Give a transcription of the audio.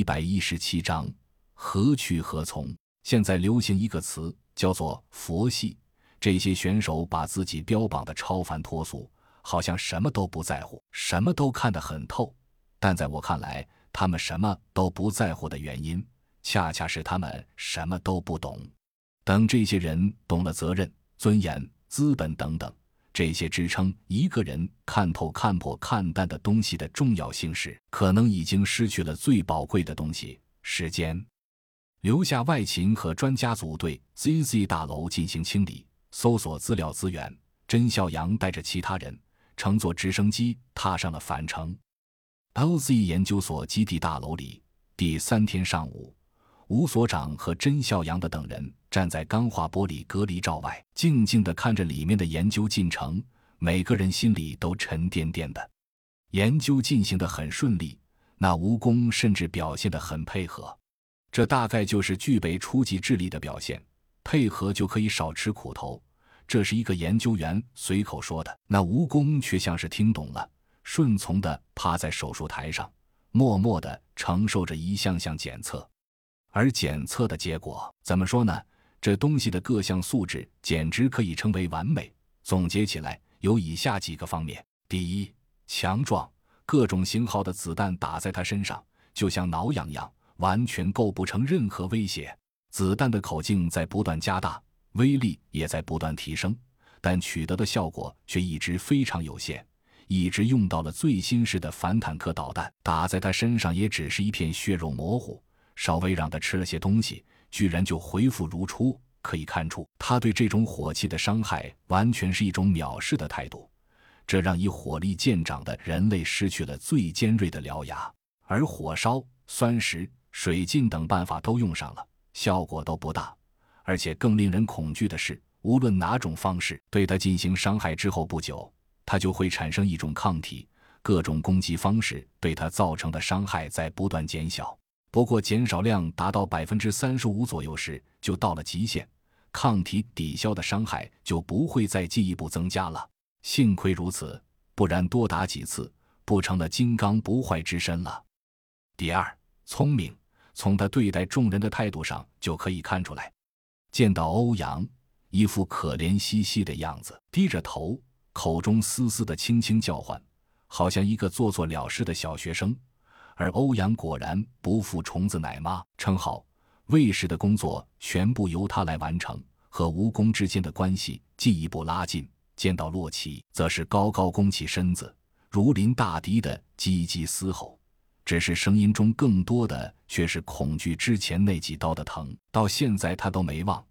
一百一十七章，何去何从？现在流行一个词，叫做“佛系”。这些选手把自己标榜的超凡脱俗，好像什么都不在乎，什么都看得很透。但在我看来，他们什么都不在乎的原因，恰恰是他们什么都不懂。等这些人懂了责任、尊严、资本等等。这些支撑一个人看透、看破、看淡的东西的重要性时，可能已经失去了最宝贵的东西——时间。留下外勤和专家组对 ZZ 大楼进行清理、搜索资料资源。甄孝阳带着其他人乘坐直升机踏上了返程。LZ 研究所基地大楼里，第三天上午。吴所长和甄孝阳的等人站在钢化玻璃隔离罩外，静静地看着里面的研究进程。每个人心里都沉甸甸的。研究进行得很顺利，那蜈蚣甚至表现得很配合。这大概就是具备初级智力的表现。配合就可以少吃苦头。这是一个研究员随口说的。那蜈蚣却像是听懂了，顺从地趴在手术台上，默默地承受着一项项检测。而检测的结果怎么说呢？这东西的各项素质简直可以称为完美。总结起来有以下几个方面：第一，强壮，各种型号的子弹打在他身上就像挠痒痒，完全构不成任何威胁。子弹的口径在不断加大，威力也在不断提升，但取得的效果却一直非常有限。一直用到了最新式的反坦克导弹，打在他身上也只是一片血肉模糊。稍微让他吃了些东西，居然就恢复如初。可以看出，他对这种火器的伤害完全是一种藐视的态度，这让以火力见长的人类失去了最尖锐的獠牙。而火烧、酸蚀、水浸等办法都用上了，效果都不大。而且更令人恐惧的是，无论哪种方式对他进行伤害之后不久，他就会产生一种抗体。各种攻击方式对他造成的伤害在不断减小。不过，减少量达到百分之三十五左右时，就到了极限，抗体抵消的伤害就不会再进一步增加了。幸亏如此，不然多打几次，不成了金刚不坏之身了。第二，聪明，从他对待众人的态度上就可以看出来。见到欧阳，一副可怜兮兮的样子，低着头，口中嘶嘶的轻轻叫唤，好像一个做错了事的小学生。而欧阳果然不负虫子奶妈称号，卫士的工作全部由他来完成，和蜈蚣之间的关系进一步拉近。见到洛奇，则是高高弓起身子，如临大敌的唧唧嘶吼，只是声音中更多的却是恐惧之前那几刀的疼。到现在他都没忘，